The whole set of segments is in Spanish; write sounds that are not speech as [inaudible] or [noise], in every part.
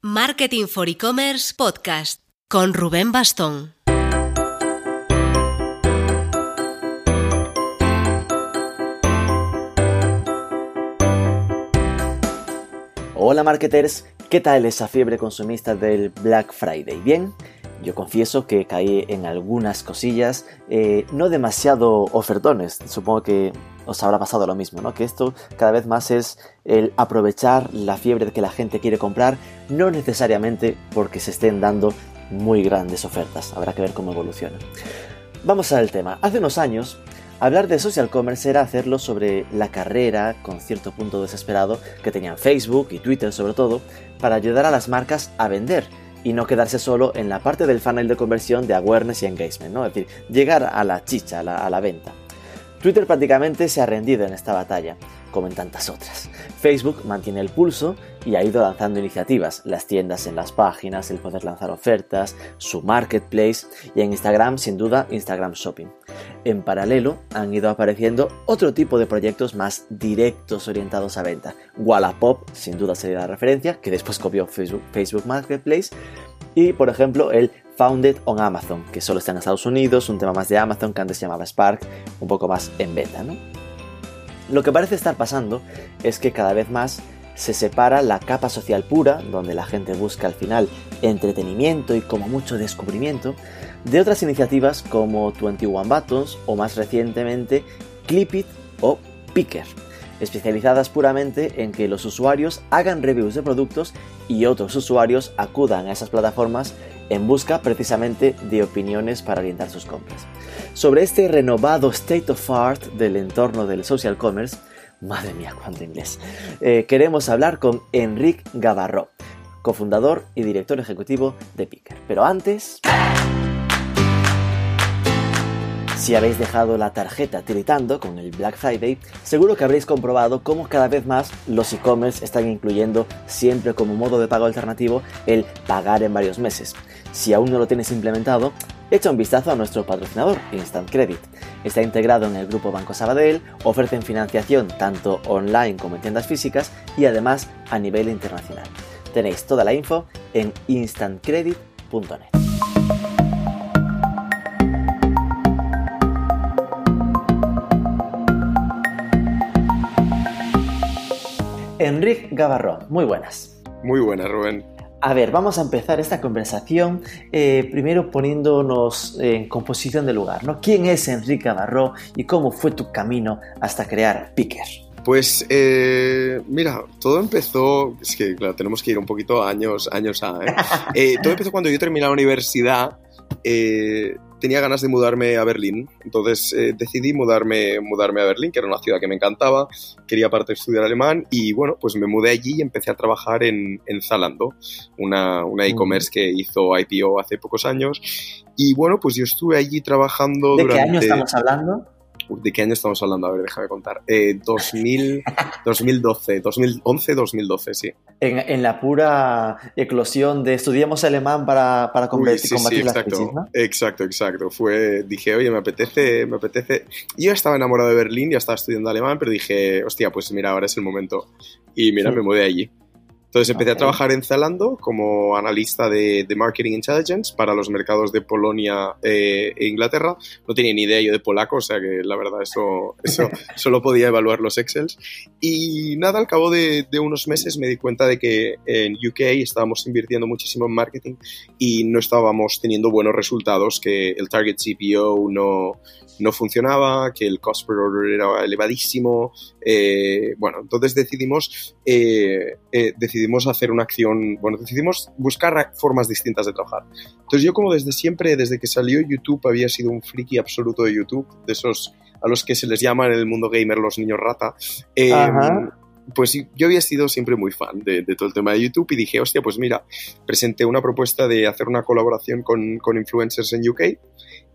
Marketing for E-Commerce Podcast con Rubén Bastón. Hola marketers, ¿qué tal esa fiebre consumista del Black Friday? ¿Bien? Yo confieso que caí en algunas cosillas, eh, no demasiado ofertones, supongo que os habrá pasado lo mismo, ¿no? Que esto cada vez más es el aprovechar la fiebre que la gente quiere comprar, no necesariamente porque se estén dando muy grandes ofertas, habrá que ver cómo evoluciona. Vamos al tema. Hace unos años, hablar de social commerce era hacerlo sobre la carrera, con cierto punto desesperado, que tenían Facebook y Twitter sobre todo, para ayudar a las marcas a vender y no quedarse solo en la parte del funnel de conversión de awareness y engagement, ¿no? Es decir, llegar a la chicha, a la, venta. Twitter prácticamente se ha rendido en esta batalla, como en tantas otras. Facebook mantiene el pulso y ha ido lanzando iniciativas, las tiendas en las páginas, el poder lanzar ofertas, su marketplace y en Instagram sin duda Instagram Shopping. En paralelo han ido apareciendo otro tipo de proyectos más directos orientados a venta. Wallapop sin duda sería la referencia, que después copió Facebook, Facebook Marketplace. Y por ejemplo el Founded on Amazon, que solo está en Estados Unidos, un tema más de Amazon que antes se llamaba Spark, un poco más en beta. ¿no? Lo que parece estar pasando es que cada vez más se separa la capa social pura, donde la gente busca al final entretenimiento y como mucho descubrimiento, de otras iniciativas como 21 Buttons o más recientemente Clipit o Picker, especializadas puramente en que los usuarios hagan reviews de productos y otros usuarios acudan a esas plataformas en busca precisamente de opiniones para orientar sus compras. Sobre este renovado state of art del entorno del social commerce, Madre mía, cuánto inglés. Eh, queremos hablar con Enric Gavarro, cofundador y director ejecutivo de Picker. Pero antes... Si habéis dejado la tarjeta tiritando con el Black Friday, seguro que habréis comprobado cómo cada vez más los e-commerce están incluyendo siempre como modo de pago alternativo el pagar en varios meses. Si aún no lo tienes implementado, echa un vistazo a nuestro patrocinador, Instant Credit. Está integrado en el grupo Banco Sabadell, ofrecen financiación tanto online como en tiendas físicas y además a nivel internacional. Tenéis toda la info en instantcredit.net. Enrique Gavarrón, muy buenas. Muy buenas, Rubén. A ver, vamos a empezar esta conversación eh, primero poniéndonos en composición de lugar, ¿no? ¿Quién es Enrique Gavarró y cómo fue tu camino hasta crear Picker? Pues eh, mira, todo empezó, es que claro, tenemos que ir un poquito años, años a, ¿eh? [laughs] eh todo empezó cuando yo terminé la universidad eh, tenía ganas de mudarme a Berlín, entonces eh, decidí mudarme, mudarme a Berlín, que era una ciudad que me encantaba, quería aparte estudiar alemán y bueno, pues me mudé allí y empecé a trabajar en, en Zalando, una, una e-commerce que hizo IPO hace pocos años. Y bueno, pues yo estuve allí trabajando ¿De qué año estamos hablando? ¿De qué año estamos hablando? A ver, déjame contar. Eh, 2000, 2012, 2011, 2012, sí. En, en, la pura eclosión de estudiamos alemán para, para combatir, Uy, sí, sí, exacto, ¿no? Exacto, exacto. Fue, dije, oye, me apetece, me apetece. Yo estaba enamorado de Berlín, ya estaba estudiando alemán, pero dije, hostia, pues mira, ahora es el momento. Y mira, sí. me mudé allí. Entonces empecé okay. a trabajar en Zalando como analista de, de, Marketing Intelligence para los mercados de Polonia eh, e Inglaterra. No tenía ni idea yo de polaco, o sea que la verdad eso, eso [laughs] solo podía evaluar los Excels. Y nada, al cabo de, de, unos meses me di cuenta de que en UK estábamos invirtiendo muchísimo en marketing y no estábamos teniendo buenos resultados, que el target CPO no, no funcionaba, que el cost per order era elevadísimo. Eh, bueno, entonces decidimos, eh, eh, decidimos hacer una acción, bueno, decidimos buscar formas distintas de trabajar. Entonces yo como desde siempre, desde que salió YouTube, había sido un friki absoluto de YouTube, de esos a los que se les llama en el mundo gamer los niños rata. pues yo había sido siempre muy fan de, de, todo el tema de YouTube y dije, hostia, pues mira, presenté una propuesta de hacer una colaboración con, con influencers en UK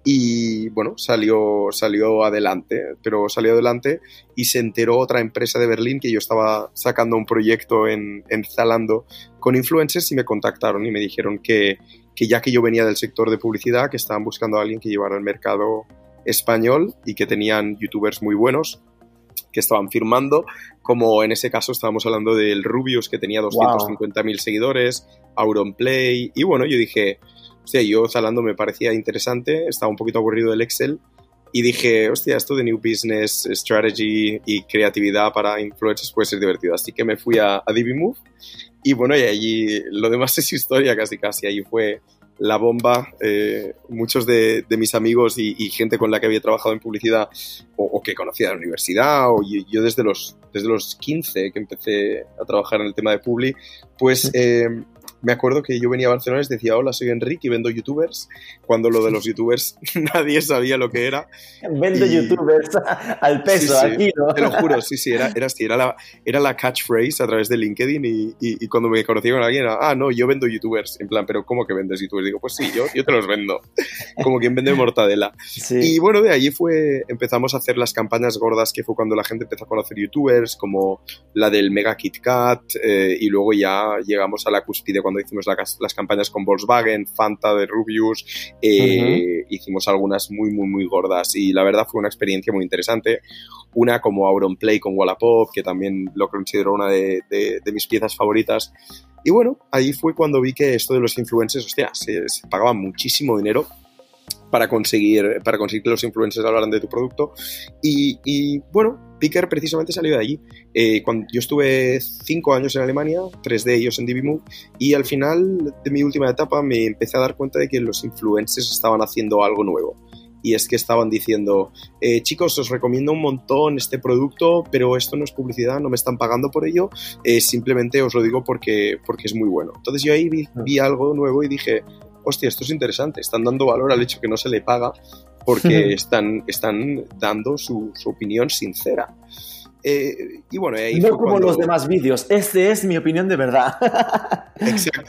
y bueno, salió, salió adelante, pero salió adelante y se enteró otra empresa de Berlín que yo estaba sacando un proyecto en, en Zalando con influencers y me contactaron y me dijeron que, que ya que yo venía del sector de publicidad, que estaban buscando a alguien que llevara el mercado español y que tenían youtubers muy buenos, que estaban firmando, como en ese caso estábamos hablando del Rubius que tenía 250.000 seguidores, Auronplay, y bueno, yo dije, hostia, yo Zalando me parecía interesante, estaba un poquito aburrido del Excel, y dije, hostia, esto de New Business Strategy y creatividad para influencers puede ser divertido. Así que me fui a, a Move y bueno, y allí lo demás [laughs] es historia casi casi. Allí fue la bomba. Eh, muchos de, mis amigos y, gente con la que había trabajado en publicidad o, que conocía de la universidad, o yo, desde, los, desde los 15 que empecé a trabajar en el tema de Publi, pues eh, me acuerdo que yo venía a Barcelona y les decía, hola, soy Enrique y vendo youtubers, cuando lo de los youtubers [laughs] nadie sabía lo que era. Vendo youtubers [laughs] al peso, aquí, ¿no? Te lo juro, sí, sí, era, era así, era la, era la catchphrase a través de LinkedIn y, y, cuando me conocía con alguien era, ah, no, yo vendo youtubers, en plan, pero ¿cómo que vendes youtubers? Digo, pues sí, yo, yo te los vendo, [laughs] como quien vende mortadela. Y bueno, de allí fue, empezamos a hacer las campañas gordas, que fue cuando la gente empezó a conocer youtubers, como la del Mega Kit Kat, eh, y luego ya llegamos a la cúspide cuando hicimos las campañas con Volkswagen, Fanta de Rubius, eh, hicimos algunas muy, muy, muy gordas y la verdad fue una experiencia muy interesante. Una como Auronplay con Wallapop, que también lo considero una de, mis piezas favoritas. Y bueno, ahí fue cuando vi que esto de los influencers, hostia, se, se pagaba muchísimo dinero para conseguir, para conseguir que los influencers hablaran de tu producto. Y, bueno, Picker precisamente salió de allí. Eh, cuando yo estuve cinco años en Alemania, tres de ellos en DiviMove, y al final de mi última etapa me empecé a dar cuenta de que los influencers estaban haciendo algo nuevo y es que estaban diciendo, eh, chicos, os recomiendo un montón este producto, pero esto no es publicidad, no me están pagando por ello, eh, simplemente os lo digo porque, porque es muy bueno. Entonces yo ahí vi, vi, algo nuevo y dije, hostia, esto es interesante, están dando valor al hecho que no se le paga porque están, están dando su, opinión sincera. Eh, y bueno, ahí no como los demás vídeos, este es mi opinión de verdad. [laughs]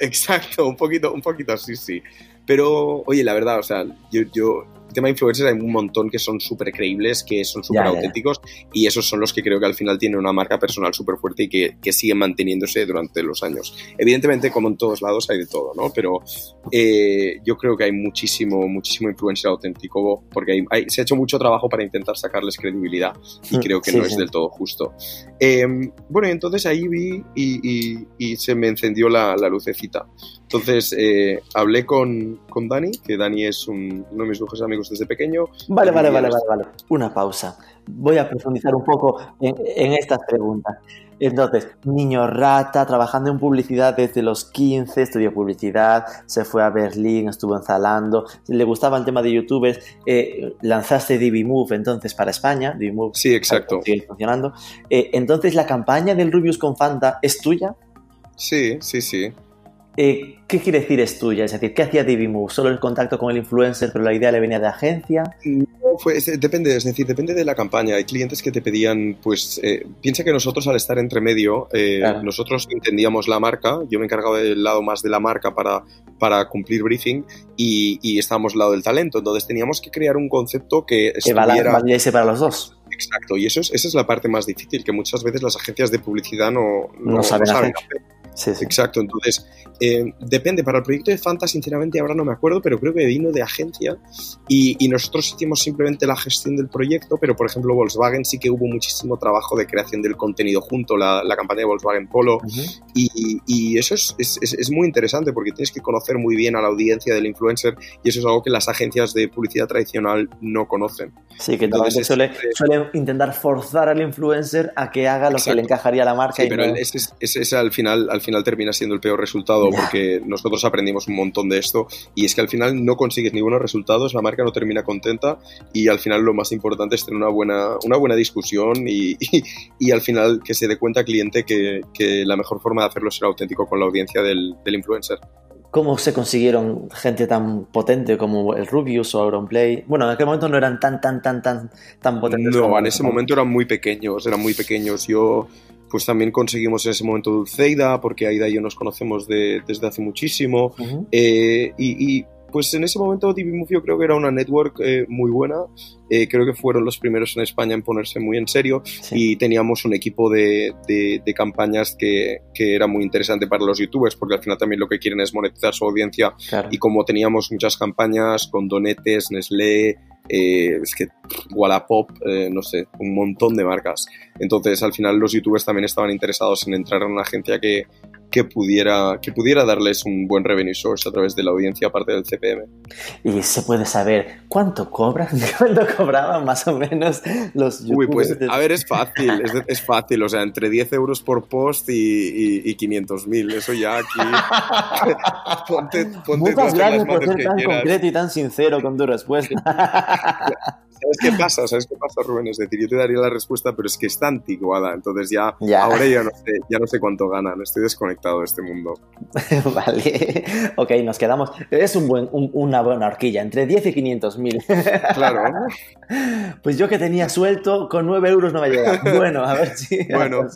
exacto, un poquito, un poquito así, sí. Pero, oye, la verdad, o sea, yo, yo tema de influencers hay un montón que son súper creíbles, que son súper auténticos y esos son los que creo que al final tienen una marca personal súper fuerte y que, que, siguen manteniéndose durante los años. Evidentemente, como en todos lados, hay de todo, ¿no? Pero eh, yo creo que hay muchísimo, muchísimo influencer auténtico porque hay, se ha hecho mucho trabajo para intentar sacarles credibilidad y mm, creo que no es del todo justo. Em, bueno, entonces ahí vi y, y, se me encendió la, la lucecita. Entonces eh, hablé con, con Dani, que Dani es un, uno de mis mejores amigos desde pequeño. Vale, vale, vale, vale, vale. Una pausa. Voy a profundizar un poco en, estas preguntas. Entonces, niño rata, trabajando en publicidad desde los 15, estudió publicidad, se fue a Berlín, estuvo en Zalando, le gustaba el tema de youtubers, eh, lanzaste DiviMove entonces para España, DiviMove sí, exacto. sigue funcionando. Eh, entonces, ¿la campaña del Rubius con Fanta es tuya? Sí, sí, sí. Eh, ¿Qué quiere decir es tuya? Es decir, ¿qué hacía DiviMove? ¿Solo el contacto con el influencer, pero la idea le venía de agencia? No, depende, es decir, depende de la campaña. Hay clientes que te pedían, pues, eh, piensa que nosotros al estar entre medio, eh, nosotros entendíamos la marca, yo me encargaba del lado más de la marca para, para cumplir briefing y, y estábamos al lado del talento, entonces teníamos que crear un concepto que estuviera... Valiese para los dos. Exacto, y eso es, esa es la parte más difícil, que muchas veces las agencias de publicidad no, no, saben, hacer. Exacto, entonces eh, depende, para el proyecto de Fanta sinceramente ahora no me acuerdo, pero creo que vino de agencia y, nosotros hicimos simplemente la gestión del proyecto, pero por ejemplo Volkswagen sí que hubo muchísimo trabajo de creación del contenido junto, la, la campaña de Volkswagen Polo y, eso es, es, es, muy interesante porque tienes que conocer muy bien a la audiencia del influencer y eso es algo que las agencias de publicidad tradicional no conocen. Sí, que entonces suele, suele, intentar forzar al influencer a que haga lo que le encajaría a la marca. Sí, pero ese, es al final, al final termina siendo el peor resultado porque nosotros aprendimos un montón de esto y es que al final no consigues ni buenos resultados, la marca no termina contenta y al final lo más importante es tener una buena, una buena discusión y, y, al final que se dé cuenta cliente que, que, la mejor forma de hacerlo será auténtico con la audiencia del, del influencer. ¿Cómo se consiguieron gente tan potente como el Rubius o Auronplay? Bueno, en aquel momento no eran tan, tan, tan, tan, tan potentes. No, en ese momento eran muy pequeños, eran muy pequeños. Yo pues también conseguimos en ese momento Dulceida, porque Aida y yo nos conocemos desde hace muchísimo. Eh, y, pues en ese momento TV yo creo que era una network eh, muy buena. Eh, creo que fueron los primeros en España en ponerse muy en serio. Y teníamos un equipo de, de, campañas que, que, era muy interesante para los youtubers porque al final también lo que quieren es monetizar su audiencia. Y como teníamos muchas campañas con Donetes, Nestlé, eh, es que Wallapop, eh, no sé, un montón de marcas. Entonces, al final los youtubers también estaban interesados en entrar en una agencia que, que pudiera, que pudiera darles un buen revenue source a través de la audiencia aparte del CPM. Y se puede saber cuánto cobran, [laughs] cuánto cobraban más o menos los youtubers. Uy, pues a ver, es fácil, es, es, fácil, o sea, entre 10 euros por post y, y, 500 mil, eso ya aquí... [laughs] ponte, ponte Muchas gracias por ser tan concreto y tan sincero con tu respuesta. [laughs] ¿Sabes qué pasa? ¿Sabes qué pasa, Rubén? Es decir, yo te daría la respuesta, pero es que está anticuada, entonces ya, ahora ya no, sé, ya no sé cuánto ganan, estoy desconectado de este mundo. [laughs] vale, ok, nos quedamos, es un buen, una buena horquilla, entre 10 y 500 mil. claro. [laughs] Pues yo que tenía suelto, con 9 euros no me llega. [laughs] Bueno, a ver si... Bueno.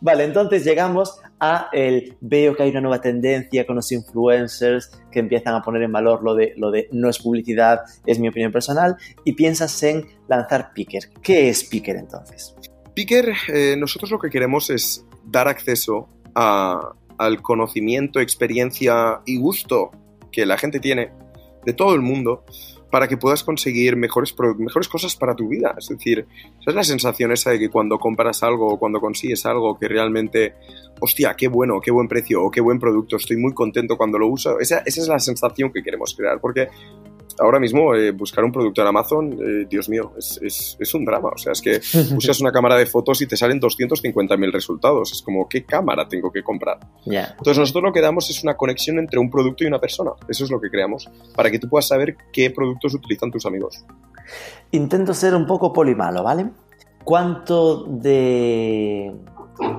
Vale, entonces llegamos a el, veo que hay una nueva tendencia con los influencers que empiezan a poner en valor lo de, lo de no es publicidad, es mi opinión personal, y piensas en lanzar Picker. ¿Qué es Picker entonces? Picker, eh, nosotros lo que queremos es dar acceso al conocimiento, experiencia y gusto que la gente tiene de todo el mundo para que puedas conseguir mejores, mejores cosas para tu vida. Es decir, esa es la sensación esa de que cuando compras algo o cuando consigues algo que realmente, hostia, qué bueno, qué buen precio o qué buen producto, estoy muy contento cuando lo uso. Esa, esa es la sensación que queremos crear, porque ahora mismo eh, buscar un producto en Amazon, eh, Dios mío, es, es, un drama. O sea, es que [laughs] buscas una cámara de fotos y te salen 250.000 resultados. Es como, ¿qué cámara tengo que comprar? Entonces, nosotros lo que damos es una conexión entre un producto y una persona. Eso es lo que creamos, para que tú puedas saber qué productos utilizan tus amigos. Intento ser un poco polimalo, ¿vale? ¿Cuánto de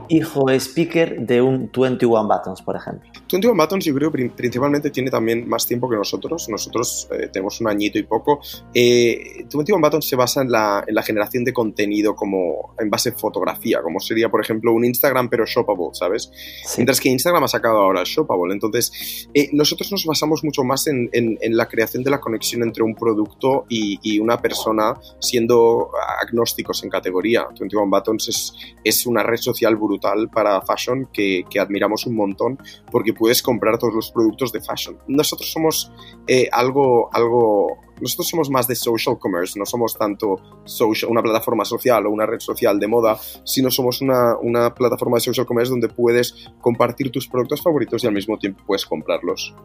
hijo speaker de un 21 Buttons, por ejemplo. 21 Buttons yo creo principalmente tiene también más tiempo que nosotros. Nosotros eh, tenemos un añito y poco. Eh, 21 Buttons se basa en la, en la, generación de contenido como en base a fotografía, como sería, por ejemplo, un Instagram pero shoppable, ¿sabes? Mientras que Instagram ha sacado ahora shoppable. Entonces, eh, nosotros nos basamos mucho más en, en, la creación de la conexión entre un producto y, y, una persona siendo agnósticos en categoría. 21 Buttons es, es una red social brutal para fashion que, admiramos un montón porque puedes comprar todos los productos de fashion. Nosotros somos eh, algo, algo, nosotros somos más de social commerce, no somos tanto social, una plataforma social o una red social de moda, sino somos una, una plataforma de social commerce donde puedes compartir tus productos favoritos y al mismo tiempo puedes comprarlos.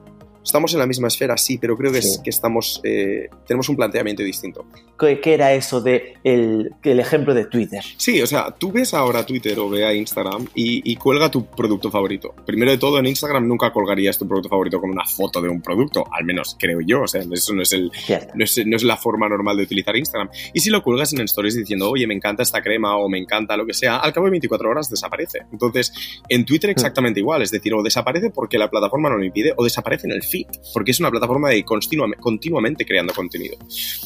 Estamos en la misma esfera, sí, pero creo que, que estamos, eh, tenemos un planteamiento distinto. ¿Qué, era eso de el, ejemplo de Twitter? Sí, o sea, tú ves ahora Twitter o ve a Instagram y, cuelga tu producto favorito. Primero de todo, en Instagram nunca colgarías tu producto favorito con una foto de un producto, al menos creo yo. O sea, eso no es, el, no es, no es, la forma normal de utilizar Instagram. Y si lo cuelgas en stories diciendo, oye, me encanta esta crema o me encanta lo que sea, al cabo de 24 horas desaparece. Entonces, en Twitter hmm. exactamente igual. Es decir, o desaparece porque la plataforma no lo impide o desaparece en el feed, porque es una plataforma de continuamente creando contenido.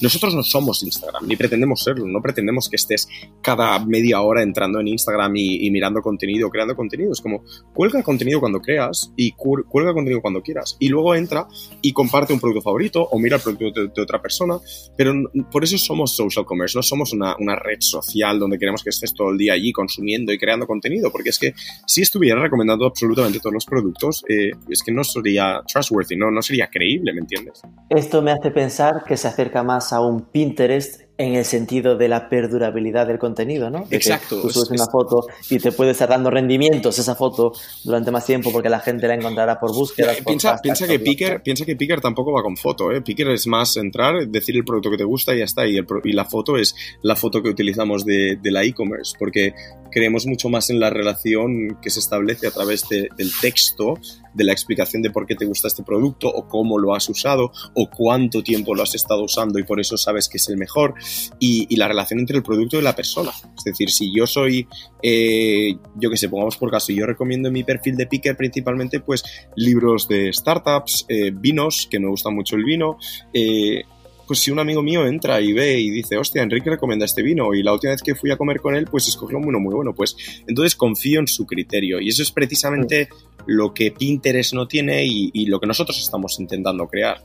Nosotros no somos Instagram, ni pretendemos serlo, no pretendemos que estés cada media hora entrando en Instagram y, mirando contenido, creando contenido. Es como, cuelga contenido cuando creas y cuelga contenido cuando quieras. Y luego entra y comparte un producto favorito o mira el producto de, otra persona. Pero por eso somos social commerce, no somos una, red social donde queremos que estés todo el día allí consumiendo y creando contenido. Porque es que si estuviera recomendando absolutamente todos los productos, eh, es que no sería trustworthy, no, no sería creíble, ¿me entiendes? Esto me hace pensar que se acerca más a un Pinterest en el sentido de la perdurabilidad del contenido, ¿no? Exacto. tú subes una foto y te puede estar dando rendimientos esa foto durante más tiempo porque la gente la encontrará por búsqueda. piensa, piensa, que Picker, piensa que Picker tampoco va con foto, ¿eh? Picker es más entrar, decir el producto que te gusta y ya está. Y, y la foto es la foto que utilizamos de, de la e-commerce porque creemos mucho más en la relación que se establece a través del texto, de la explicación de por qué te gusta este producto o cómo lo has usado o cuánto tiempo lo has estado usando y por eso sabes que es el mejor y, la relación entre el producto y la persona. Es decir, si yo soy, eh, yo que sé, pongamos por caso, yo recomiendo en mi perfil de Picker principalmente pues libros de startups, eh, vinos, que me gusta mucho el vino, eh, pues si un amigo mío entra y ve y dice, hostia, Enrique recomienda este vino y la última vez que fui a comer con él, pues escogió un vino muy bueno, pues entonces confío en su criterio y eso es precisamente lo que Pinterest no tiene y, y lo que nosotros estamos intentando crear.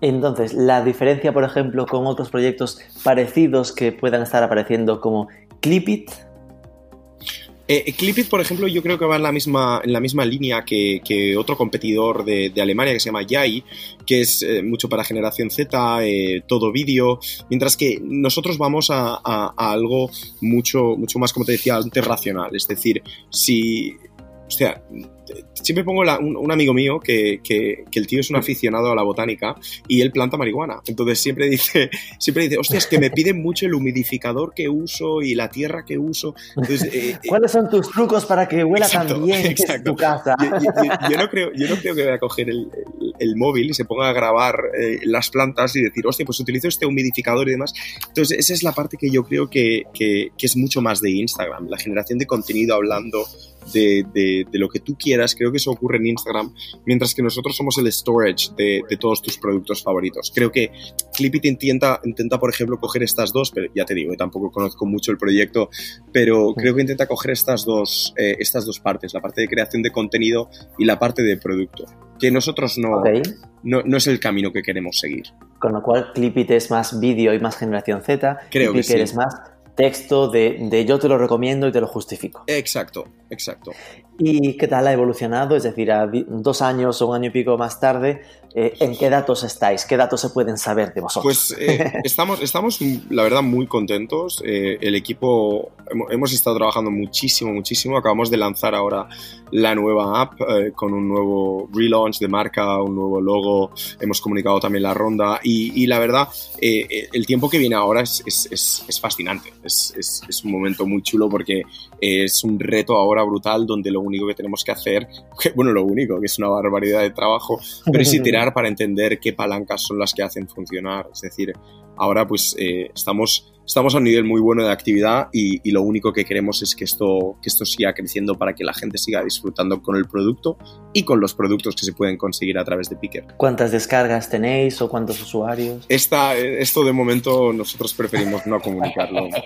Entonces, la diferencia, por ejemplo, con otros proyectos parecidos que puedan estar apareciendo como Clipit. Eh, Clipit, por ejemplo, yo creo que va en la misma, en la misma línea que, otro competidor de, Alemania que se llama Yai, que es eh, mucho para generación Z, eh, todo vídeo, mientras que nosotros vamos a, a, algo mucho, mucho más, como te decía antes, racional. Es decir, si... O sea, siempre pongo un, amigo mío que, el tío es un aficionado a la botánica y él planta marihuana. Entonces siempre dice, [laughs] siempre dice, hostia, es que me piden mucho el humidificador que uso y la tierra que uso. Eh, eh, ¿Cuáles son tus trucos para que huela tan bien tu casa? Yo, no creo, yo no creo que vaya a coger el, móvil y se ponga a grabar eh, las plantas y decir, hostia, pues utilizo este humidificador y demás. Entonces esa es la parte que yo creo que, es mucho más de Instagram, la generación de contenido hablando de, de, de, lo que tú quieras. Creo que eso ocurre en Instagram, mientras que nosotros somos el storage de, todos tus productos favoritos. Creo que Clipit intenta, intenta, por ejemplo, coger estas dos, pero ya te digo, tampoco conozco mucho el proyecto, pero creo que intenta coger estas dos, eh, estas dos partes, la parte de creación de contenido y la parte de producto, que nosotros no, no, no, es el camino que queremos seguir. Con lo cual, Clipit es más vídeo y más generación Z, creo que, es más texto de, yo te lo recomiendo y te lo justifico. Exacto, exacto. ¿Y qué tal ha evolucionado? Es decir, a dos años o un año y pico más tarde, eh, ¿en qué datos estáis? ¿Qué datos se pueden saber de vosotros? Pues eh, [laughs] estamos, estamos, la verdad, muy contentos. Eh, el equipo, hemos, estado trabajando muchísimo, muchísimo. Acabamos de lanzar ahora la nueva app con un nuevo relaunch de marca, un nuevo logo. Hemos comunicado también la ronda y, la verdad, el tiempo que viene ahora es, es, es fascinante. Es, un momento muy chulo porque es un reto ahora brutal donde lo único que tenemos que hacer, [laughs] bueno, lo único, que es una barbaridad de trabajo, pero es iterar [laughs] para entender qué palancas son las que hacen funcionar. Es decir, ahora pues eh, estamos, estamos a un nivel muy bueno de actividad y, lo único que queremos es que esto, que esto siga creciendo para que la gente siga disfrutando con el producto y con los productos que se pueden conseguir a través de Picker. ¿Cuántas descargas tenéis o cuántos usuarios? Esta, esto de momento nosotros preferimos no comunicarlo. [laughs]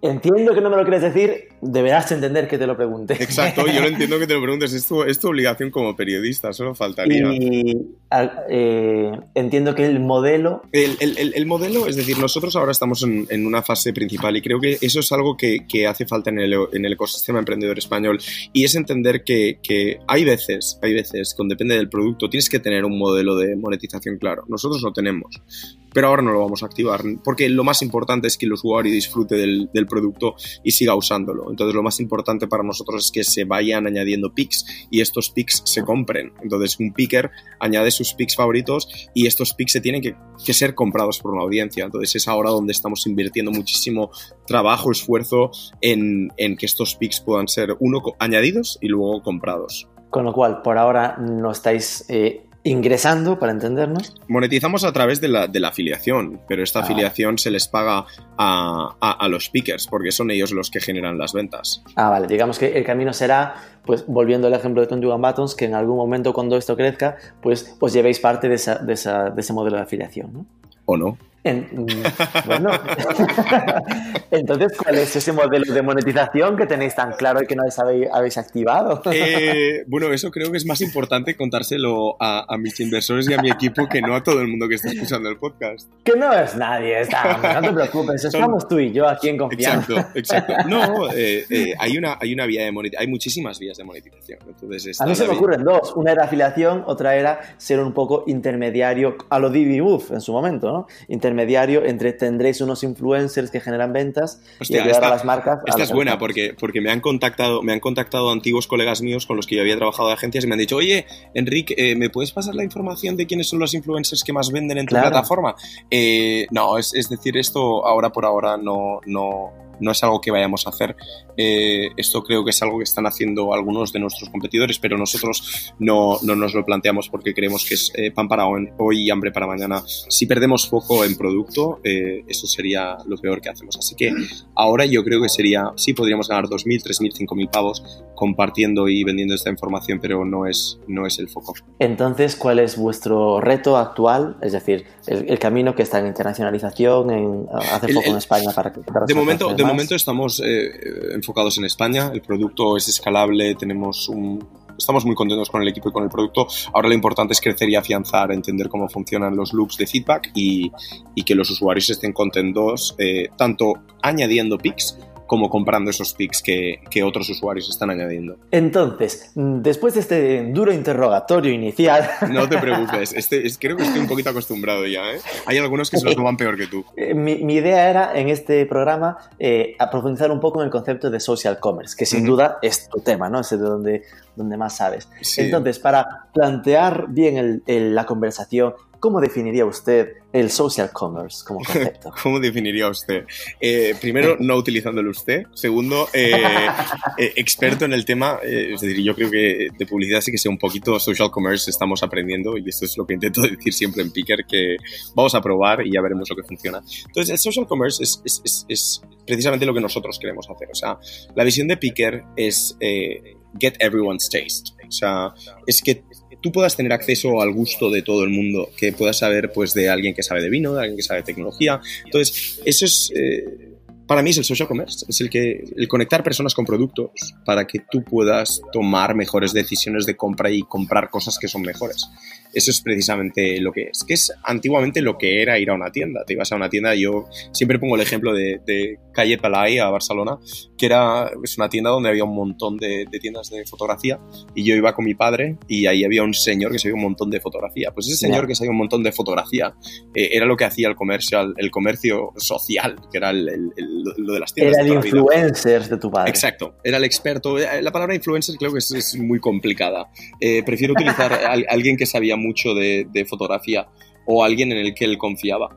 Entiendo que no me lo quieres decir, deberás entender que te lo pregunte. Exacto, yo lo entiendo que te lo preguntes, es tu, es tu obligación como periodista, solo faltaría. Y eh, entiendo que el modelo... El, el, el, modelo, es decir, nosotros ahora estamos en, en, una fase principal. Y creo que eso es algo que, que hace falta en el, en el, ecosistema emprendedor español. Y es entender que, que hay veces, hay veces, con depende del producto, tienes que tener un modelo de monetización claro. Nosotros lo tenemos pero ahora no lo vamos a activar, porque lo más importante es que el usuario disfrute del, producto y siga usándolo. Entonces lo más importante para nosotros es que se vayan añadiendo picks y estos picks se compren. Entonces un picker añade sus picks favoritos y estos picks se tienen que, ser comprados por una audiencia. Entonces es ahora donde estamos invirtiendo muchísimo trabajo, esfuerzo en, que estos picks puedan ser uno añadidos y luego comprados. Con lo cual, por ahora no estáis eh, ingresando, para entendernos. Monetizamos a través de la, de la afiliación, pero esta ah. afiliación se les paga a, a, los pickers, porque son ellos los que generan las ventas. Ah, vale, digamos que el camino será, pues volviendo al ejemplo de 21 Buttons, que en algún momento cuando esto crezca, pues os llevéis parte de, esa, de, esa, de ese modelo de afiliación, ¿no? O no. Bueno, [laughs] entonces, ¿cuál es ese modelo de monetización que tenéis tan claro y que no habéis, habéis activado? Eh, bueno, eso creo que es más importante contárselo a, mis inversores y a mi equipo que no a todo el mundo que está escuchando el podcast. Que no es nadie, no te preocupes, estamos tú y yo aquí en confianza. Exacto, exacto. No, eh, eh, hay, una, hay una vía de monetización, hay muchísimas vías de monetización. Entonces, a mí se me ocurren dos, una era afiliación, otra era ser un poco intermediario a lo Divi en su momento, ¿no? intermediario entre tendréis unos influencers que generan ventas y ayudar a las marcas. Esta es buena porque, porque me, han contactado, me han contactado antiguos colegas míos con los que yo había trabajado de agencias y me han dicho, oye, Enrique, eh, ¿me puedes pasar la información de quiénes son los influencers que más venden en tu plataforma? Eh, no, es, es decir, esto ahora por ahora no, no, no es algo que vayamos a hacer. Eh, esto creo que es algo que están haciendo algunos de nuestros competidores, pero nosotros no, no nos lo planteamos porque creemos que es eh, pan para hoy y hambre para mañana. Si perdemos foco en producto, eh, eso sería lo peor que hacemos. Así que ahora yo creo que sería, sí podríamos ganar 2.000, 3.000, 5.000 pavos compartiendo y vendiendo esta información, pero no es, no es el foco. Entonces, ¿cuál es vuestro reto actual? Es decir, el, camino que está en internacionalización, en hacer foco en España para que... de momento, de momento estamos eh, enfocados en España, el producto es escalable, tenemos un estamos muy contentos con el equipo y con el producto. Ahora lo importante es crecer y afianzar, entender cómo funcionan los loops de feedback y, y que los usuarios estén contentos eh, tanto añadiendo pics como comprando esos picks que, que, otros usuarios están añadiendo. Entonces, después de este duro interrogatorio inicial... [laughs] No te [laughs] preocupes, este, es, creo que estoy un poquito acostumbrado ya. ¿eh? Hay algunos que se lo toman peor que tú. Eh, mi, mi idea era en este programa eh, profundizar un poco en el concepto de social commerce, que sin uh -huh. duda es tu tema, ¿no? Es de donde, donde más sabes. Sí. Entonces, para plantear bien el, el, la conversación, ¿Cómo definiría usted el social commerce como concepto? [laughs] ¿Cómo definiría usted? Eh, primero, no utilizándolo usted. Segundo, eh, eh, experto en el tema. Eh, es decir, yo creo que de publicidad sí que sea un poquito social commerce estamos aprendiendo y esto es lo que intento [laughs] decir siempre en Picker, que vamos a probar y ya veremos lo que funciona. Entonces, el social commerce es, es, es, es precisamente lo que nosotros queremos hacer. O sea, la visión de Picker es eh, get everyone's taste. O sea, es que tú puedas tener acceso al gusto de todo el mundo, que puedas saber pues de alguien que sabe de vino, de alguien que sabe de tecnología. Entonces, eso es... Eh, para mí es el social commerce, es el que el conectar personas con productos para que tú puedas tomar mejores decisiones de compra y comprar cosas que son mejores. Eso es precisamente lo que es, que es antiguamente lo que era ir a una tienda. Te ibas a una tienda, yo siempre pongo el ejemplo de, de Calle Palai a Barcelona, que era es una tienda donde había un montón de, de, tiendas de fotografía y yo iba con mi padre y ahí había un señor que sabía un montón de fotografía. Pues ese señor que sabía un montón de fotografía eh, era lo que hacía el comercio, el comercio social, que era el, el, lo de las tiendas. Era el influencer de tu padre. Exacto, era el experto. La palabra influencer creo que es, es muy complicada. Eh, prefiero utilizar [laughs] a alguien que sabía mucho de, de, fotografía o alguien en el que él confiaba.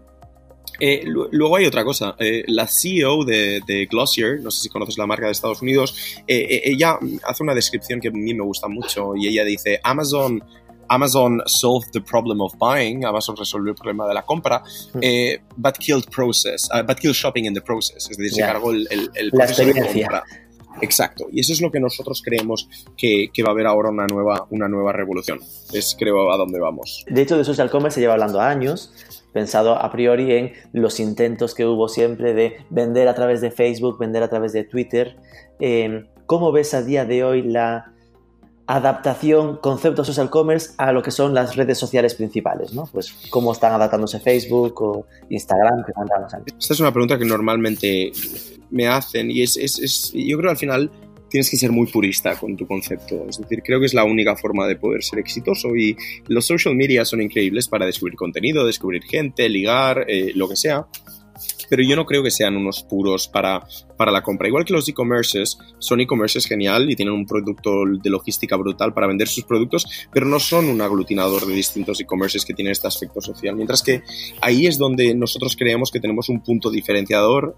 Eh, luego hay otra cosa, eh, la CEO de, de, Glossier, no sé si conoces la marca de Estados Unidos, eh, ella hace una descripción que a mí me gusta mucho y ella dice, Amazon Amazon solved the problem of buying, Amazon resolvió el problema de la compra, eh, but killed process, uh, but killed shopping in the process, es decir, yeah. se cargó el, el, el proceso de compra. Exacto, y eso es lo que nosotros creemos que, que, va a haber ahora una nueva, una nueva revolución. Es creo a dónde vamos. De hecho, de social commerce se lleva hablando años, pensado a priori en los intentos que hubo siempre de vender a través de Facebook, vender a través de Twitter. Eh, ¿Cómo ves a día de hoy la adaptación, concepto social commerce a lo que son las redes sociales principales, ¿no? Pues cómo están adaptándose Facebook o Instagram, que. Esta es una pregunta que normalmente me hacen y es, es, es, yo creo al final tienes que ser muy purista con tu concepto. Es decir, creo que es la única forma de poder ser exitoso y los social media son increíbles para descubrir contenido, descubrir gente, ligar, eh, lo que sea pero yo no creo que sean unos puros para, para la compra. Igual que los e-commerces, son e-commerces genial y tienen un producto de logística brutal para vender sus productos, pero no son un aglutinador de distintos e-commerces que tienen este aspecto social. Mientras que ahí es donde nosotros creemos que tenemos un punto diferenciador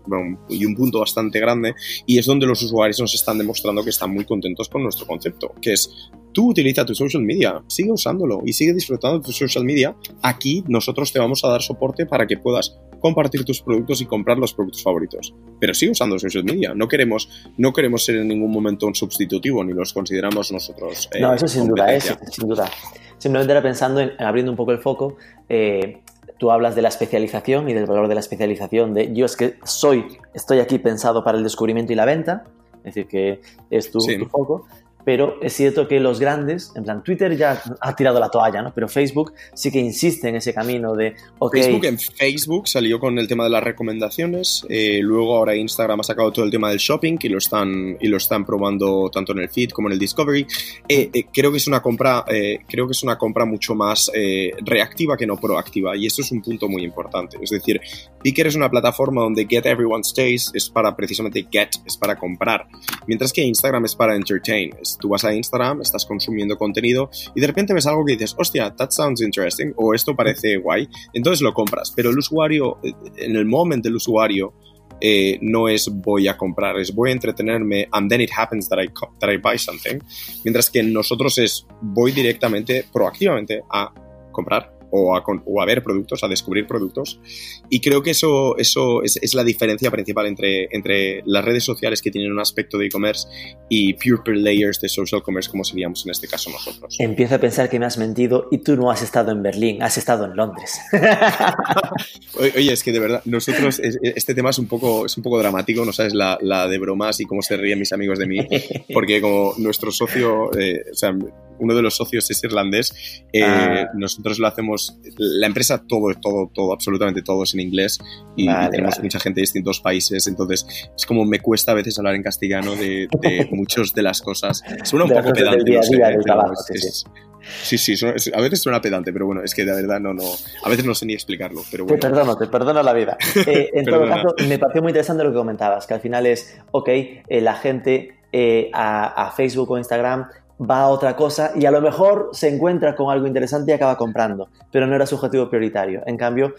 y un punto bastante grande y es donde los usuarios nos están demostrando que están muy contentos con nuestro concepto, que es tú utiliza tu social media, sigue usándolo y sigue disfrutando de tu social media. Aquí nosotros te vamos a dar soporte para que puedas compartir tus productos y comprar los productos favoritos. Pero sigue usando social media. No queremos, no queremos ser en ningún momento un sustitutivo ni los consideramos nosotros. Eh, no, eso sin duda, es, sin duda. Simplemente era pensando en, abriendo un poco el foco. Eh, tú hablas de la especialización y del valor de la especialización. De yo es que soy, estoy aquí pensado para el descubrimiento y la venta. Es decir, que es tu, sí. tu foco pero es cierto que los grandes, en plan Twitter ya ha tirado la toalla, ¿no? Pero Facebook sí que insiste en ese camino de, Facebook en Facebook salió con el tema de las recomendaciones, eh, luego ahora Instagram ha sacado todo el tema del shopping y lo están, y lo están probando tanto en el feed como en el discovery. Eh, eh, creo que es una compra, creo que es una compra mucho más reactiva que no proactiva y esto es un punto muy importante. Es decir, Picker es una plataforma donde Get Everyone Stays es para precisamente get, es para comprar, mientras que Instagram es para entertain, tú vas a Instagram, estás consumiendo contenido y de repente ves algo que dices, hostia, that sounds interesting o esto parece guay, entonces lo compras. Pero el usuario, en el momento del usuario, eh, no es voy a comprar, es voy a entretenerme and then it happens that I, that I buy something. Mientras que nosotros es voy directamente, proactivamente a comprar o a, o a, ver productos, a descubrir productos. Y creo que eso, eso es, es, la diferencia principal entre, entre las redes sociales que tienen un aspecto de e-commerce y pure layers de social commerce como seríamos en este caso nosotros. Empiezo a pensar que me has mentido y tú no has estado en Berlín, has estado en Londres. [laughs] Oye, es que de verdad, nosotros, este tema es un poco, es un poco dramático, no sabes la, la de bromas y cómo se ríen mis amigos de mí, porque como nuestro socio, eh, o sea, uno de los socios es irlandés, eh, ah. nosotros lo hacemos, la empresa todo, todo, todo, absolutamente todo es en inglés y, tenemos mucha gente de distintos países, entonces es como me cuesta a veces hablar en castellano de, de [laughs] muchas de las cosas. Suena un poco pedante. Trabajo, sí, sí. A veces suena pedante, pero bueno, es que de verdad no, no, a veces no sé ni explicarlo. Pero Te perdono, te perdono la vida. [laughs] Eh, en todo caso, me pareció muy interesante lo que comentabas, que al final es, ok, eh, la gente eh, a, a, Facebook o Instagram va a otra cosa y a lo mejor se encuentra con algo interesante y acaba comprando, pero no era su objetivo prioritario. En cambio,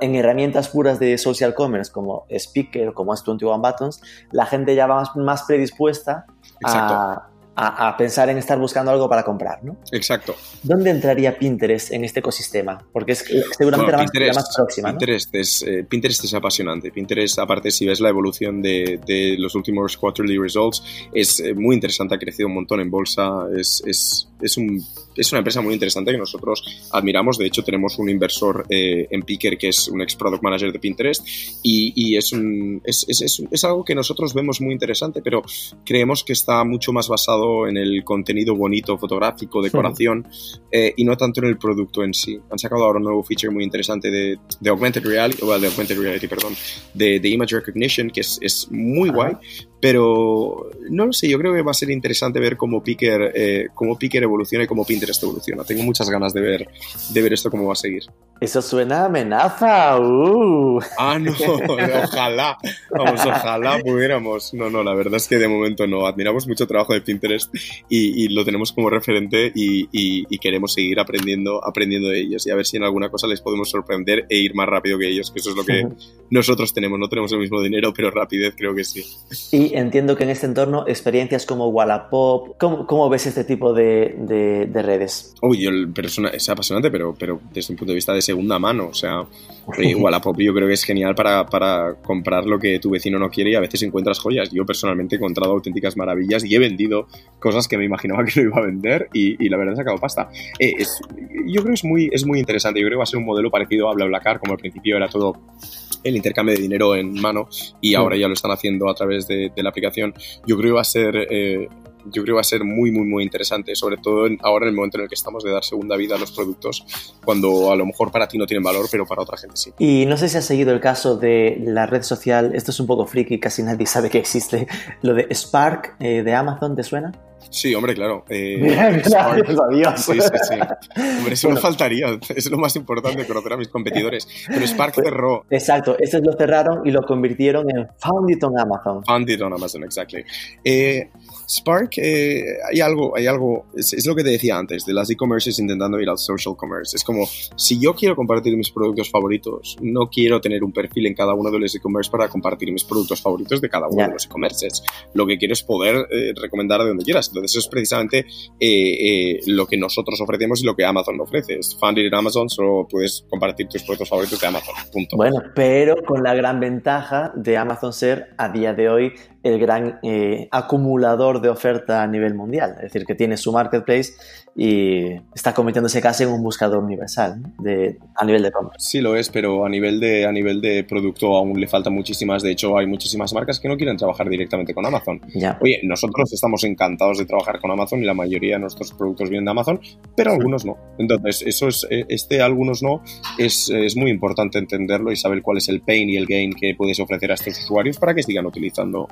en herramientas puras de social commerce como Speaker, como S21 Buttons, la gente ya va más, más predispuesta a, a, pensar en estar buscando algo para comprar, ¿no? Exacto. ¿Dónde entraría Pinterest en este ecosistema? Porque es seguramente la, más, próxima. Pinterest, es, eh, Pinterest es apasionante. Pinterest, aparte, si ves la evolución de, de los últimos quarterly results, es eh, muy interesante, ha crecido un montón en bolsa, es, es, es, un, es una empresa muy interesante que nosotros admiramos. De hecho, tenemos un inversor eh, en Picker que es un ex product manager de Pinterest y, y es, un, es, es, es algo que nosotros vemos muy interesante, pero creemos que está mucho más basado en el contenido bonito, fotográfico, decoración, eh, y no tanto en el producto en sí. Han sacado ahora un nuevo feature muy interesante de, de Augmented Reality, o de Augmented Reality, perdón, de, de Image Recognition, que es, es muy guay, pero no lo sé, yo creo que va a ser interesante ver cómo Picker, eh, cómo Picker evoluciona y cómo Pinterest evoluciona. Tengo muchas ganas de ver, de ver esto cómo va a seguir. Eso suena a amenaza. Uh. Ah, no, [laughs] ojalá. Vamos, ojalá pudiéramos. No, no, la verdad es que de momento no. Admiramos mucho trabajo de Pinterest y, lo tenemos como referente y, y, queremos seguir aprendiendo, aprendiendo de ellos y a ver si en alguna cosa les podemos sorprender e ir más rápido que ellos, que eso es lo que [laughs] nosotros tenemos. No tenemos el mismo dinero, pero rapidez creo que sí. Y entiendo que en este entorno experiencias como Wallapop, ¿cómo, ves este tipo de, de, redes? Uy, yo, es apasionante, pero, pero desde un punto de vista de segunda mano, o sea, [laughs] eh, Wallapop yo creo que es genial para, para, comprar lo que tu vecino no quiere y a veces encuentras joyas. Yo personalmente he encontrado auténticas maravillas y he vendido cosas que me imaginaba que no iba a vender y, y la verdad he sacado pasta. Eh, es, yo creo que es muy, es muy interesante, yo creo que va a ser un modelo parecido a BlaBlaCar, como al principio era todo el intercambio de dinero en mano y ahora ya lo están haciendo a través de, la aplicación. Yo creo que va a ser... Eh, yo creo que va a ser muy, muy, muy interesante, sobre todo ahora en el momento en el que estamos de dar segunda vida a los productos, cuando a lo mejor para ti no tienen valor, pero para otra gente sí. Y no sé si has seguido el caso de la red social, esto es un poco friki, casi nadie sabe que existe, lo de Spark eh, de Amazon, ¿te suena? Sí, hombre, claro. Eh, [laughs] Gracias Sí, sí, sí. Hombre, eso no faltaría. Es lo más importante, conocer a mis competidores. Pero Spark pues, cerró. Exacto, ese lo cerraron y lo convirtieron en Found It on Amazon. Found It on Amazon, exactly. Eh, Spark, eh, hay algo, hay algo, es, lo que te decía antes, de las e-commerces intentando ir al social commerce. Es como, si yo quiero compartir mis productos favoritos, no quiero tener un perfil en cada uno de los e-commerce para compartir mis productos favoritos de cada uno de los e-commerces. Lo que quiero es poder recomendar de donde quieras. Entonces, eso es precisamente eh, eh, lo que nosotros ofrecemos y lo que Amazon ofrece. Es funded en Amazon, solo puedes compartir tus productos favoritos de Amazon. Punto. Bueno, pero con la gran ventaja de Amazon ser a día de hoy el gran eh, de oferta a nivel mundial. Es decir, que tiene su marketplace y está convirtiéndose casi en un buscador universal de, a nivel de compra. Sí lo es, pero a nivel, de, a nivel de producto aún le faltan muchísimas. De hecho, hay muchísimas marcas que no quieren trabajar directamente con Amazon. Ya. Oye, nosotros estamos encantados de trabajar con Amazon y la mayoría de nuestros productos vienen de Amazon, pero algunos no. Entonces, eso es, eh, este algunos no es, es muy importante entenderlo y saber cuál es el pain y el gain que puedes ofrecer a estos usuarios para que sigan utilizando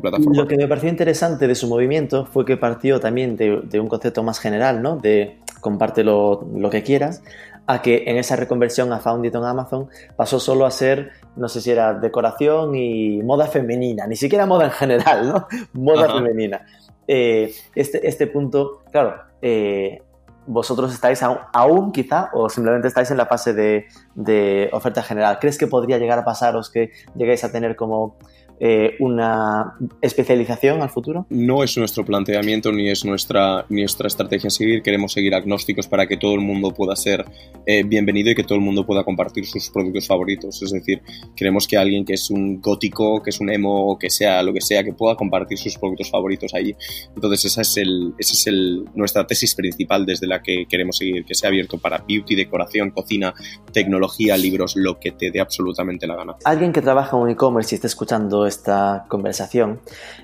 plataforma. Lo que me pareció interesante de su movimiento fue que partió también de, un concepto más general, ¿no? De comparte lo, que quieras, a que en esa reconversión a Found It on Amazon pasó solo a ser, no sé si era decoración y moda femenina, ni siquiera moda en general, ¿no? [laughs] Moda femenina. Eh, este, este punto, claro, eh, vosotros estáis aún, quizá o simplemente estáis en la fase de, de, oferta general. ¿Crees que podría llegar a pasaros que llegáis a tener como eh, una especialización al futuro? No es nuestro planteamiento ni es nuestra, nuestra estrategia a seguir. Queremos seguir agnósticos para que todo el mundo pueda ser eh, bienvenido y que todo el mundo pueda compartir sus productos favoritos. Es decir, queremos que alguien que es un gótico, que es un emo, que sea lo que sea, que pueda compartir sus productos favoritos allí. Entonces esa es, el, esa es el, nuestra tesis principal desde la que queremos seguir, que sea abierto para beauty, decoración, cocina, tecnología, libros, lo que te dé absolutamente la gana. Alguien que trabaja en un e-commerce y esté escuchando esta conversación,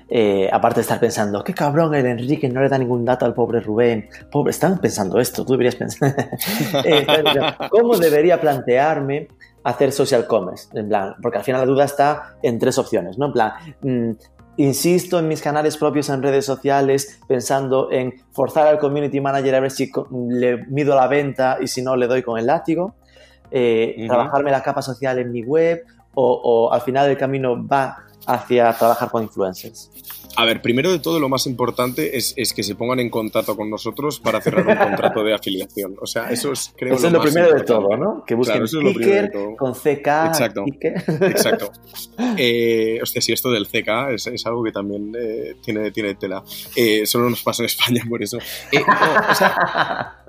eh, aparte de estar pensando, qué cabrón el Enrique no le da ningún dato al pobre Rubén, pobre, están pensando esto, tú deberías pensar, [laughs] eh, ¿cómo debería plantearme hacer social commerce? En plan, porque al final la duda está en tres opciones, ¿no? En plan, mm, insisto en mis canales propios en redes sociales pensando en forzar al community manager a ver si le mido la venta y si no le doy con el látigo, eh, trabajarme la capa social en mi web o, o al final el camino va hacia trabajar con influencers. A ver, primero de todo, lo más importante es, que se pongan en contacto con nosotros para cerrar un contrato de afiliación. O sea, eso es, creo, eso es lo primero de todo, ¿no? Que busquen claro, con CK. Exacto. Exacto. [laughs] Eh, hostia, si esto del CK es, algo que también eh, tiene, tiene tela. Eh, solo nos pasa en España por eso. Eh, o sea,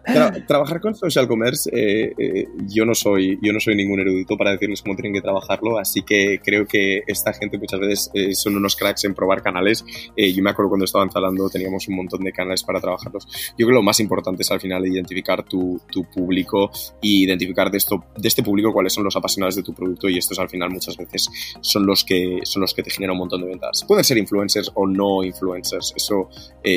trabajar con social commerce, eh, eh, yo, no soy, yo no soy ningún erudito para decirles cómo tienen que trabajarlo, así que creo que esta gente muchas veces eh, son unos cracks en probar canales. Yo me acuerdo cuando estaba instalando teníamos un montón de canales para trabajarlos. Yo creo que lo más importante es al final identificar tu, tu público y identificar de, esto, de este público cuáles son los apasionados de tu producto y estos al final muchas veces son los que, son los que te generan un montón de ventas. Pueden ser influencers o no influencers, eso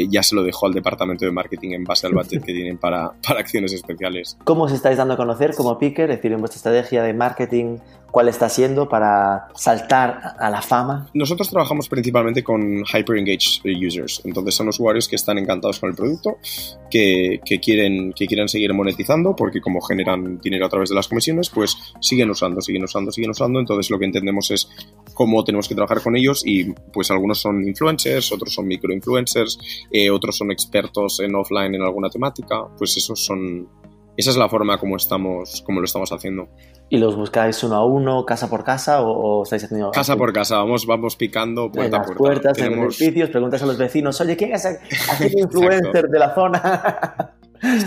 ya se lo dejo al departamento de marketing en base al budget que tienen para, [laughs] para acciones especiales. ¿Cómo os estáis dando a conocer como Picker? Es decir, en vuestra estrategia de marketing, ¿cuál está siendo para saltar a la fama? Nosotros trabajamos principalmente con hyper engaged users. Entonces son usuarios que están encantados con el producto, que, que, quieren, que quieren seguir monetizando porque como generan dinero a través de las comisiones, pues siguen usando, siguen usando, siguen usando. Entonces lo que entendemos es cómo tenemos que trabajar con ellos y pues algunos son influencers, otros son microinfluencers, eh, otros son expertos en offline en alguna temática. Pues esos son esa es la forma como estamos, como lo estamos haciendo. ¿Y los buscáis uno a uno, casa por casa, o, estáis haciendo...? Casa por casa, vamos, vamos picando puerta en las puertas, en los edificios, preguntas a los vecinos, oye, ¿quién es el [laughs] influencer de la zona?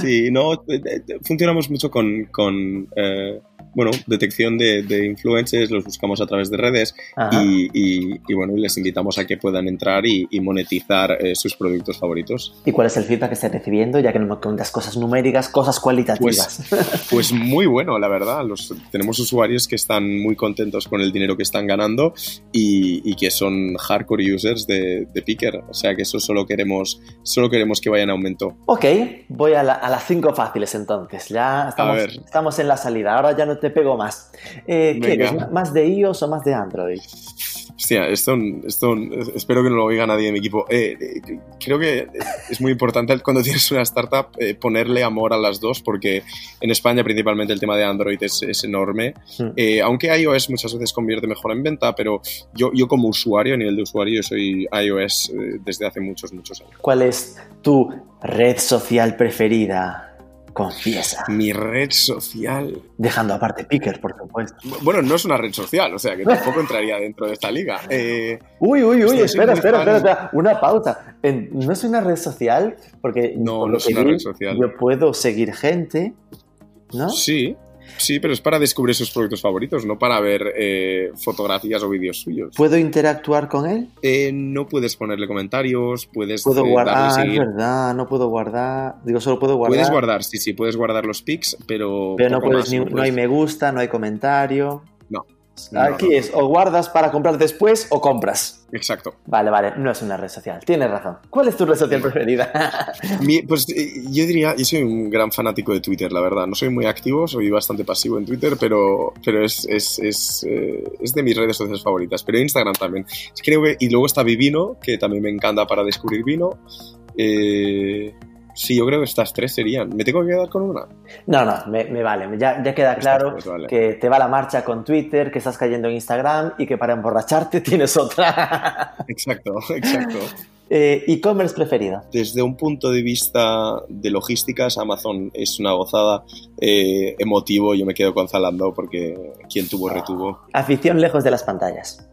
sí, no, eh, eh, funcionamos mucho con... con eh, bueno, detección de, de, influencers, los buscamos a través de redes y, y, bueno, les invitamos a que puedan entrar y, monetizar eh, sus productos favoritos. ¿Y cuál es el feedback que estás recibiendo? Ya que no me cuentas cosas numéricas, cosas cualitativas. Pues, pues muy bueno, la verdad. Los, tenemos usuarios que están muy contentos con el dinero que están ganando y, que son hardcore users de, de, Picker. O sea que eso solo queremos, solo queremos que vayan a aumento. Ok, voy a, las cinco fáciles entonces. Ya estamos, estamos en la salida. Ahora ya no te pego más. Eh, ¿Qué eres? ¿Más de iOS o más de Android? Hostia, esto, esto espero que no lo oiga nadie de mi equipo. Eh, eh, creo que es muy importante cuando tienes una startup ponerle amor a las dos porque en España principalmente el tema de Android es, enorme. Hmm. aunque iOS muchas veces convierte mejor en venta, pero yo, yo como usuario, a nivel de usuario, yo soy iOS desde hace muchos, muchos años. ¿Cuál es tu red social preferida? Confiesa. Mi red social. Dejando aparte Picker, por supuesto. Bueno, no es una red social, o sea que tampoco entraría dentro de esta liga. [laughs] Eh, uy, uy, uy, espera, espera, espera, una pausa. ¿No es una red social? Porque. No, no es una red social. Yo puedo seguir gente, ¿no? Sí, Sí, pero es para descubrir sus productos favoritos, no para ver eh, fotografías o vídeos suyos. ¿Puedo interactuar con él? Eh, no puedes ponerle comentarios, puedes. Puedo eh, guardar. Ah, es verdad, no puedo guardar. Digo, solo puedo guardar. Puedes guardar, sí, sí, puedes guardar los pics, pero. Pero no, puedes no hay me gusta, no hay comentario. No. Aquí es, o guardas para comprar después o compras. Exacto. Vale, vale, no es una red social. Tienes razón. ¿Cuál es tu red social preferida? [laughs] pues eh, yo diría, yo soy un gran fanático de Twitter, la verdad. No soy muy activo, soy bastante pasivo en Twitter, pero, pero es, es, es, eh, es de mis redes sociales favoritas. Pero Instagram también. Creo que, y luego está Vivino, que también me encanta para descubrir vino. Eh, Sí, yo creo que estas tres serían. ¿Me tengo que quedar con una? No, no, me, vale. Ya, ya queda claro que te va la marcha con Twitter, que estás cayendo en Instagram y que para emborracharte [laughs] tienes otra. exacto, exacto. Eh, ¿E-commerce preferida? Desde un punto de vista de logísticas, Amazon es una gozada. Eh, emotivo, yo me quedo con Zalando porque quien tuvo, retuvo. Afición lejos de las pantallas.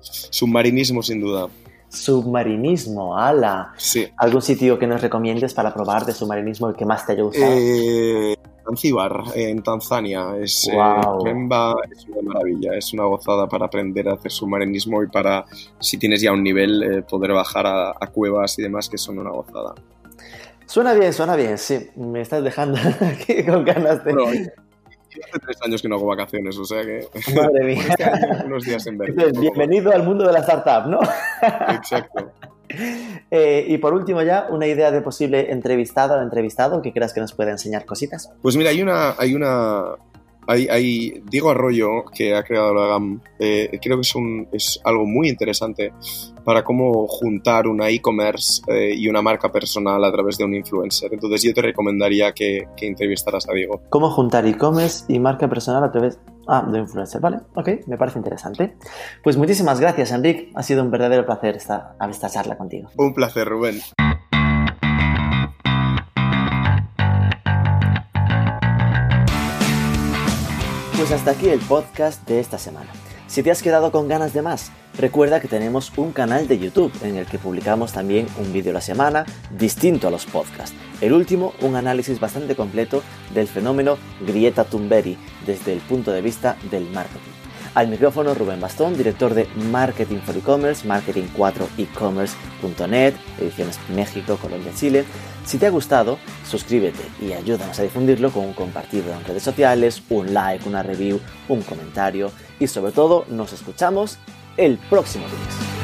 Submarinismo, sin duda. Submarinismo, ala. Sí. ¿Algún sitio que nos recomiendes para probar de submarinismo el que más te haya gustado? Eh, Zanzíbar, en Tanzania. Es, eh, Guau. Pemba es una maravilla, es una gozada para aprender a hacer submarinismo y para, si tienes ya un nivel, eh, poder bajar a, a cuevas y demás, que son una gozada. Suena bien, suena bien, sí. Me estás dejando [laughs] aquí con ganas de... Bueno, hace tres años que no hago vacaciones, o sea que Madre [laughs] mía. este año unos días en. Entonces, bienvenido al mundo de la startup, ¿no? Exacto. [laughs] Eh, y por último ya, una idea de posible entrevistado o entrevistado que creas que nos pueda enseñar cositas. Pues mira, hay una, hay una, hay, hay Diego Arroyo que ha creado la GAM. eh, creo que es un, es algo muy interesante para cómo juntar una e-commerce eh, y una marca personal a través de un influencer. Entonces yo te recomendaría que, que entrevistaras a Diego. ¿Cómo juntar e-commerce y marca personal a través ah, de influencer? Vale, ok, me parece interesante. Pues muchísimas gracias, Enric. Ha sido un verdadero placer esta, esta charla contigo. Un placer, Rubén. Pues hasta aquí el podcast de esta semana. Si te has quedado con ganas de más, recuerda que tenemos un canal de YouTube en el que publicamos también un vídeo a la semana distinto a los podcasts. El último, un análisis bastante completo del fenómeno Grieta Thunberg desde el punto de vista del marketing. Al micrófono Rubén Bastón, director de Marketing for E-Commerce, marketing4ecommerce.net, ediciones México, Colombia, Chile. Si te ha gustado, suscríbete y ayúdanos a difundirlo con un compartido en redes sociales, un like, una review, un comentario y sobre todo nos escuchamos el próximo lunes.